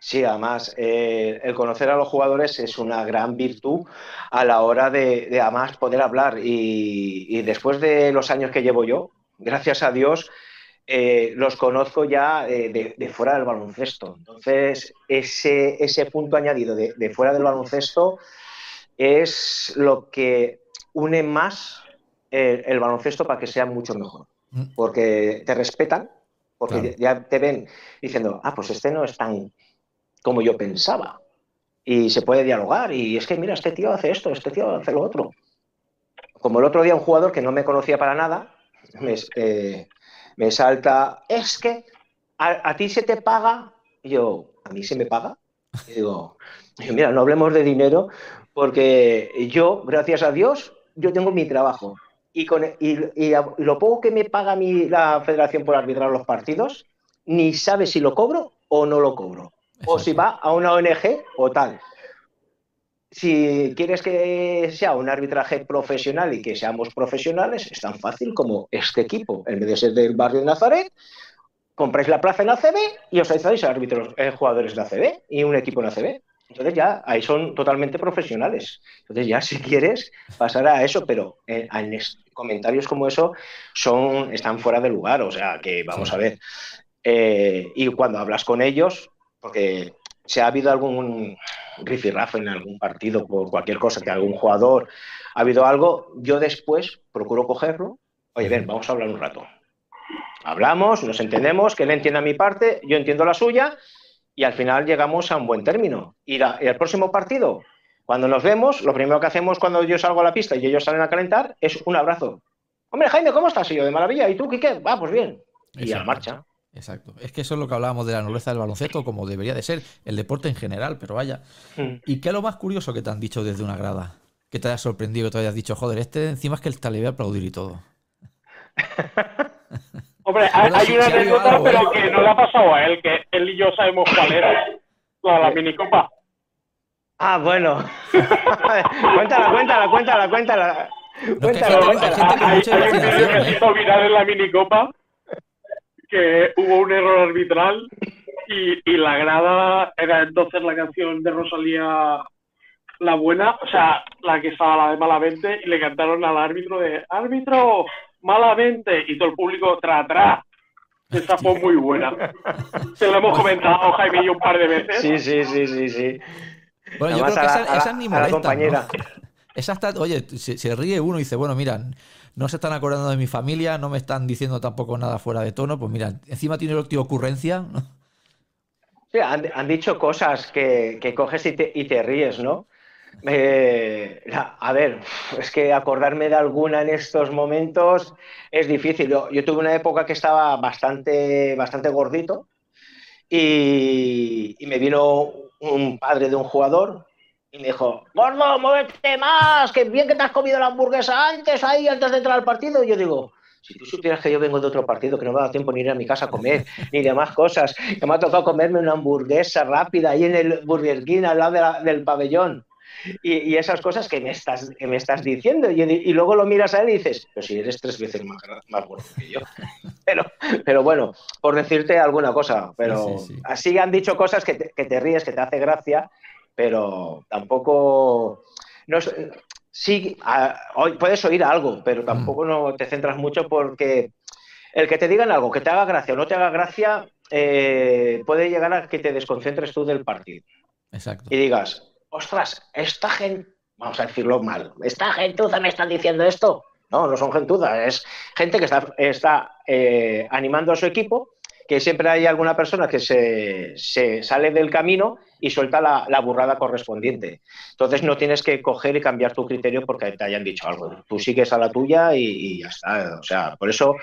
Sí, además, eh, el conocer a los jugadores es una gran virtud a la hora de, además poder hablar. Y, después de los años que llevo yo, gracias a Dios, eh, los conozco ya de, fuera del baloncesto. Entonces, ese, ese punto añadido de, fuera del baloncesto es lo que une más el, baloncesto para que sea mucho mejor. Mm. Porque te respetan, porque ya te ven diciendo, ah, pues este no es tan como yo pensaba. Y se puede dialogar. Y es que, mira, este tío hace esto, este tío hace lo otro. Como el otro día un jugador que no me conocía para nada, me, eh, salta, es que a, ti se te paga. Y yo, ¿a mí se me paga? Y digo, mira, no hablemos de dinero, porque yo, gracias a Dios, yo tengo mi trabajo. Y, con, y, lo poco que me paga mi, la federación por arbitrar los partidos, ni sabe si lo cobro o no lo cobro o si va a una ONG o tal. Si quieres que sea un arbitraje profesional y que seamos profesionales, es tan fácil como este equipo, en vez de ser del barrio de Nazaret, compráis la plaza en ACB y os hacéis árbitros, eh, jugadores de ACB y un equipo en ACB. Entonces ya ahí son totalmente profesionales. Entonces ya si quieres pasar a eso, pero eh, en, comentarios como eso son están fuera de lugar. O sea que vamos a ver. Eh, y cuando hablas con ellos, porque si ha habido algún rifirrafe en algún partido por cualquier cosa, que algún jugador ha habido algo, yo después procuro cogerlo. Oye, ven, vamos a hablar un rato. Hablamos, nos entendemos, que él entienda mi parte, yo entiendo la suya, y al final llegamos a un buen término. Y, el próximo partido, cuando nos vemos, lo primero que hacemos cuando yo salgo a la pista y ellos salen a calentar es un abrazo. Hombre, Jaime, ¿cómo estás? Y yo, de maravilla. ¿Y tú, qué? Va, pues bien. Y a la marcha. Exacto. Es que eso es lo que hablábamos de la nobleza del baloncesto, como debería de ser, el deporte en general, pero vaya. Hmm. ¿Y qué es lo más curioso que te han dicho desde una grada? Que te haya sorprendido, que te hayas dicho, joder, este encima es que el tal le voy a aplaudir y todo. Hombre, hay, una anécdota, pero ¿eh? que no le ha pasado a él, que él y yo sabemos cuál era. La, la minicopa. Ah, bueno. cuéntala, cuéntala, cuéntala, cuéntala. Cuéntala, cuéntala. Hay, un vídeo que se hizo viral en la minicopa que hubo un error arbitral y, la grada era entonces la canción de Rosalía la buena, o sea, la que estaba la de Malamente, y le cantaron al árbitro de árbitro, malamente, y todo el público tra tra. Esa fue muy buena. Se lo hemos comentado Jaime y yo un par de veces. Sí, sí, sí, sí, sí. Bueno, yo creo que esa, esa ni molesta, compañera. Esa está, oye, se, se, ríe uno y dice, bueno, mira, no se están acordando de mi familia, no me están diciendo tampoco nada fuera de tono, pues mira, encima tiene el ocurrencia. Sí, han, dicho cosas que, coges y te, ríes, ¿no? Eh, a ver, es que acordarme de alguna en estos momentos es difícil. Yo, tuve una época que estaba bastante, bastante gordito y, y me vino un padre de un jugador y me dijo, gordo, muévete más, que bien que te has comido la hamburguesa antes, ahí, antes de entrar al partido. Y yo digo, si tú supieras que yo vengo de otro partido, que no me da tiempo ni ir a mi casa a comer, ni demás cosas, que me ha tocado comerme una hamburguesa rápida ahí en el Burger King, al lado del pabellón. Y, esas cosas que me estás, que me estás diciendo. Y, luego lo miras a él y dices, pero si eres tres veces más, más bueno que yo. Pero, pero bueno, por decirte alguna cosa. Pero así han dicho cosas que te, que te ríes, que te hace gracia pero tampoco... No sí, hoy puedes oír algo, pero mm. tampoco no te centras mucho porque el que te digan algo, que te haga gracia o no te haga gracia, eh, puede llegar a que te desconcentres tú del partido. Exacto. Y digas, ostras, esta gente, vamos a decirlo mal, esta gentuza me está diciendo esto. No, no son gentudas, es gente que está, está eh, animando a su equipo, que siempre hay alguna persona que se, sale del camino y suelta la, burrada correspondiente. Entonces no tienes que coger y cambiar tu criterio porque te hayan dicho algo. Tú sigues a la tuya y, ya está. O sea, por eso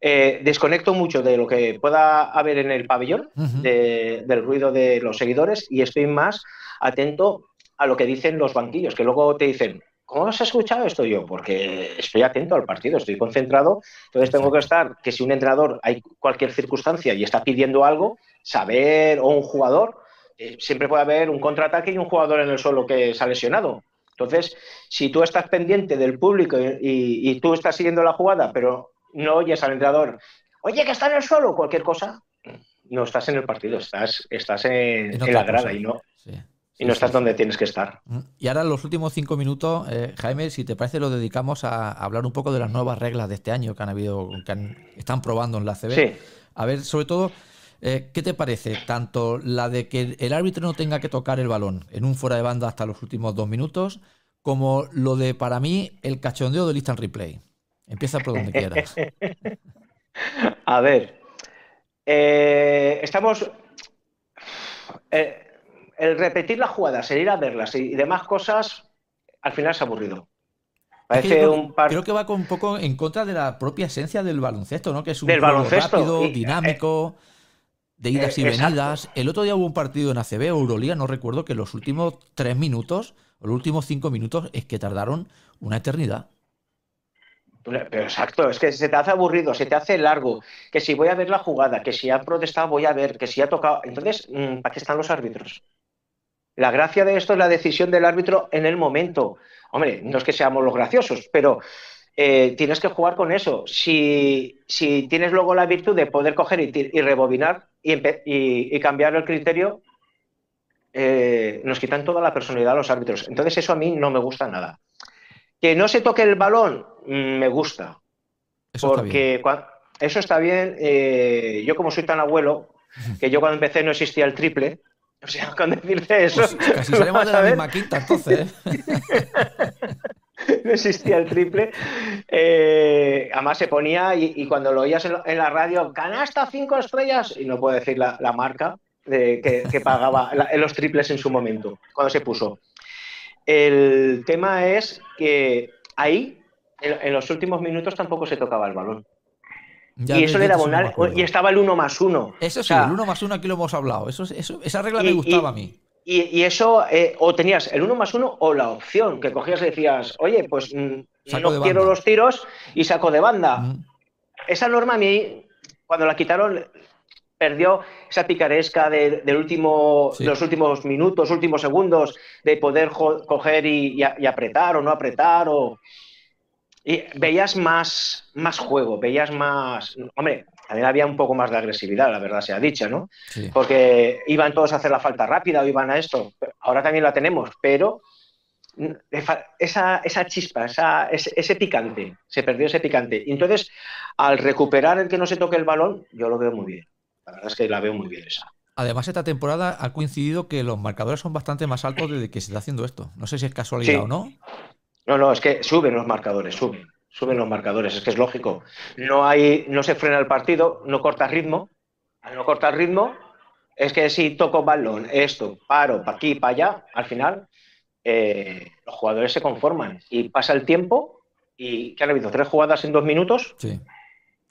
eh, desconecto mucho de lo que pueda haber en el pabellón, del ruido de los seguidores y estoy más atento a lo que dicen los banquillos, que luego te dicen, ¿Cómo has escuchado esto yo? Porque estoy atento al partido, estoy concentrado, entonces tengo que estar, que si un entrenador hay cualquier circunstancia y está pidiendo algo, saber, o un jugador, eh, siempre puede haber un contraataque y un jugador en el suelo que se ha lesionado. Entonces, si tú estás pendiente del público y, tú estás siguiendo la jugada, pero no oyes al entrenador, oye, que está en el suelo, cualquier cosa, no estás en el partido, estás, estás en, la grada y no. Y no estás donde tienes que estar. Mm. Y ahora los últimos cinco minutos, eh, Jaime, si te parece, lo dedicamos a hablar un poco de las nuevas reglas de este año que han habido, que están probando en la CB. Sí. A ver, sobre todo, eh, ¿qué te parece? Tanto la de que el árbitro no tenga que tocar el balón en un fuera de banda hasta los últimos dos minutos, como lo de, para mí, el cachondeo del instant replay. Empieza por donde quieras. a ver, eh, estamos el repetir las jugadas, el ir a verlas y demás cosas, al final es aburrido. Parece un Creo que va con un poco en contra de la propia esencia del baloncesto, ¿no? Que es un del baloncesto. rápido, dinámico, de idas y eh, venidas. El otro día hubo un partido en ACB, Euroliga, no recuerdo, que los últimos tres minutos, o los últimos cinco minutos, es que tardaron una eternidad. Pero exacto, es que se te hace aburrido, se te hace largo, que si voy a ver la jugada, que si ha protestado voy a ver, que si ha tocado. Entonces, mm, ¿para qué están los árbitros? La gracia de esto es la decisión del árbitro en el momento. Hombre, no es que seamos los graciosos, pero eh, tienes que jugar con eso. Si, tienes luego la virtud de poder coger y, rebobinar y, cambiar el criterio, eh, nos quitan toda la personalidad a los árbitros. Entonces eso a mí no me gusta nada. Que no se toque el balón, mm, me gusta. porque eso está bien. Eh, yo como soy tan abuelo, que yo cuando empecé no existía el triple, o sea, con decirte eso. Pues casi salimos de la misma quinta, entonces. ¿eh? no existía el triple. Eh, además se ponía y, cuando lo oías en, la radio, canasta cinco estrellas, y no puedo decir la, marca de, que, pagaba los triples en su momento, cuando se puso. El tema es que ahí, en los últimos minutos, tampoco se tocaba el balón y eso le daba un y estaba el 1 más 1. Eso sí, el 1 más 1 aquí lo hemos hablado. Eso, esa regla me gustaba a mí. Y, eso, eh, o tenías el 1 más 1 o la opción, que cogías y decías, oye, pues mm, no quiero los tiros y saco de banda. Esa norma a mí, cuando la quitaron, perdió esa picaresca de, del último, los últimos minutos, últimos segundos, de poder coger y, y, apretar o no apretar. o y veías más, más juego, veías más. Hombre, también había un poco más de agresividad, la verdad sea dicha, ¿no? Porque iban todos a hacer la falta rápida o iban a esto. Ahora también la tenemos, pero esa, esa chispa, esa, ese, picante, se perdió ese picante. Entonces, al recuperar el que no se toque el balón, yo lo veo muy bien. La verdad es que la veo muy bien esa. Además, esta temporada ha coincidido que los marcadores son bastante más altos desde que se está haciendo esto. No sé si es casualidad o no. No, no, es que suben los marcadores, suben, suben los marcadores, es que es lógico. No hay, no se frena el partido, no corta ritmo. Al no cortar ritmo, es que si toco balón, esto, paro, para aquí, para allá, al final eh, los jugadores se conforman y pasa el tiempo y que han habido tres jugadas en dos minutos. Sí,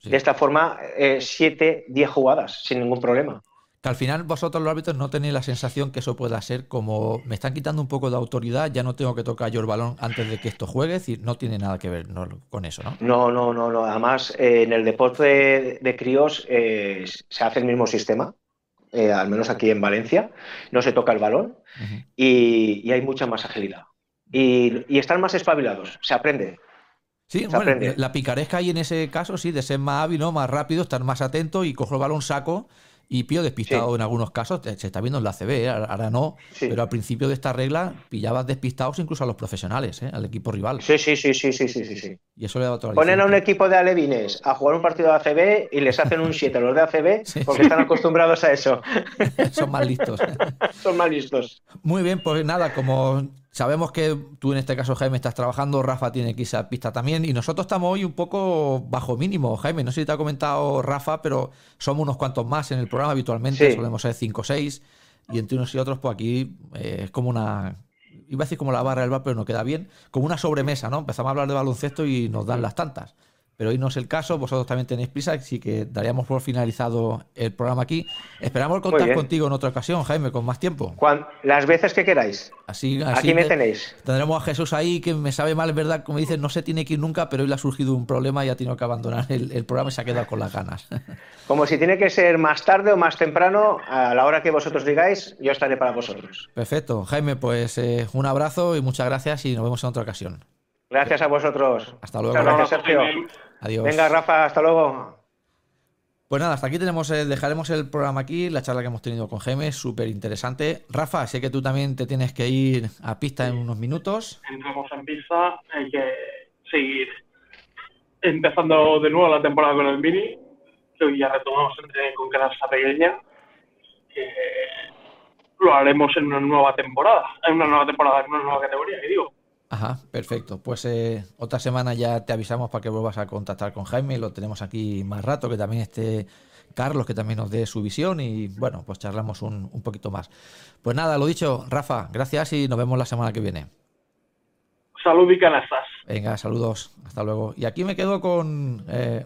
De esta forma, eh, siete, diez jugadas sin ningún problema al final vosotros los árbitros no tenéis la sensación que eso pueda ser como me están quitando un poco de autoridad, ya no tengo que tocar yo el balón antes de que esto juegue, es no tiene nada que ver con eso, ¿no? No, no, no, no. Además, eh, en el deporte de, críos eh, se hace el mismo sistema, eh, al menos aquí en Valencia, no se toca el balón y, hay mucha más agilidad. Y, están más espabilados, se aprende. Sí, la picaresca ahí en ese caso, sí, de ser más hábil, más rápido, estar más atento y cojo el balón, saco Y Pío despistado Sí. en algunos casos, se está viendo en la CB, ¿eh? ahora no, Sí. pero al principio de esta regla pillabas despistados incluso a los profesionales, ¿eh? al equipo rival. Sí, sí, sí, sí, sí, sí, sí. Y eso le da otro Ponen a un equipo de alevines a jugar un partido de ACB y les hacen un 7 a los de ACB Sí. porque están acostumbrados a eso. Son más listos. Son más listos. Muy bien, pues nada, como sabemos que tú en este caso, Jaime, estás trabajando, Rafa tiene que irse a pista también, y nosotros estamos hoy un poco bajo mínimo, Jaime. No sé si te ha comentado Rafa, pero somos unos cuantos más en el programa habitualmente, Sí. solemos ser 5 o 6, y entre unos y otros, pues aquí eh, es como una. Iba a decir como la barra del bar, pero no queda bien. Como una sobremesa, ¿no? Empezamos a hablar de baloncesto y nos dan las tantas. Pero hoy no es el caso, vosotros también tenéis prisa, así que daríamos por finalizado el programa aquí. Esperamos contar contigo en otra ocasión, Jaime, con más tiempo. Las veces que queráis. Así, así Aquí me tenéis. tendremos a Jesús ahí, que me sabe mal, es verdad, como dices, no se tiene que ir nunca, pero hoy le ha surgido un problema y ha tenido que abandonar el, el programa y se ha quedado con las ganas. Como si tiene que ser más tarde o más temprano, a la hora que vosotros digáis, yo estaré para vosotros. Perfecto. Jaime, pues eh, un abrazo y muchas gracias y nos vemos en otra ocasión. Gracias a vosotros. Hasta luego. Muchas gracias, Sergio. Adiós. Venga, Rafa, hasta luego. Pues nada, hasta aquí tenemos el- dejaremos el programa aquí, la charla que hemos tenido con Jaime, súper interesante. Rafa, sé que tú también te tienes que ir a pista en unos minutos. entramos en pista, hay que seguir empezando de nuevo la temporada con el Mini, que hoy ya retomamos con canasta pequeña, que lo haremos en una nueva temporada, en una nueva temporada, en una nueva categoría, que digo. Ajá, perfecto. Pues eh, otra semana ya te avisamos para que vuelvas a contactar con Jaime. Lo tenemos aquí más rato, que también esté Carlos, que también nos dé su visión y bueno, pues charlamos un, un poquito más. Pues nada, lo dicho, Rafa, gracias y nos vemos la semana que viene. Salud y canastas. Venga, saludos, hasta luego. Y aquí me quedo con... eh,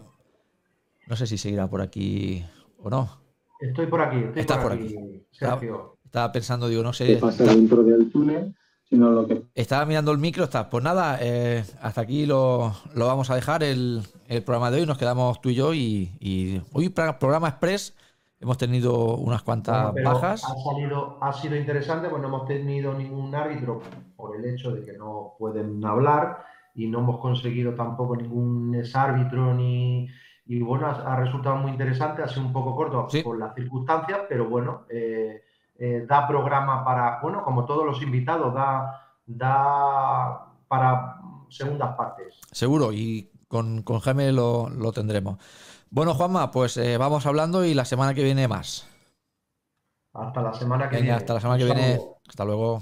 no sé si seguirá por aquí o no. Estoy por aquí, estoy Estás por, por aquí, aquí. Sergio. Estaba pensando, digo, no sé... pasa dentro del túnel, sino lo que Estaba mirando el micro, está. Pues nada, eh, hasta aquí lo, lo vamos a dejar el, el programa de hoy. Nos quedamos tú y yo y, y hoy programa express. Hemos tenido unas cuantas Bueno, bajas. Ha, salido, ha sido interesante, pues no hemos tenido ningún árbitro por el hecho de que no pueden hablar y no hemos conseguido tampoco ningún exárbitro ni. Y bueno, ha, ha resultado muy interesante, ha sido un poco corto Sí. por las circunstancias, pero bueno, eh, eh, da programa para, bueno, como todos los invitados, da, da para segundas partes. Seguro, y con, con Jaime lo, lo tendremos. Bueno, Juanma, pues eh, vamos hablando y la semana que viene más. Hasta la semana que Venga, viene. hasta la semana que viene. Hasta luego.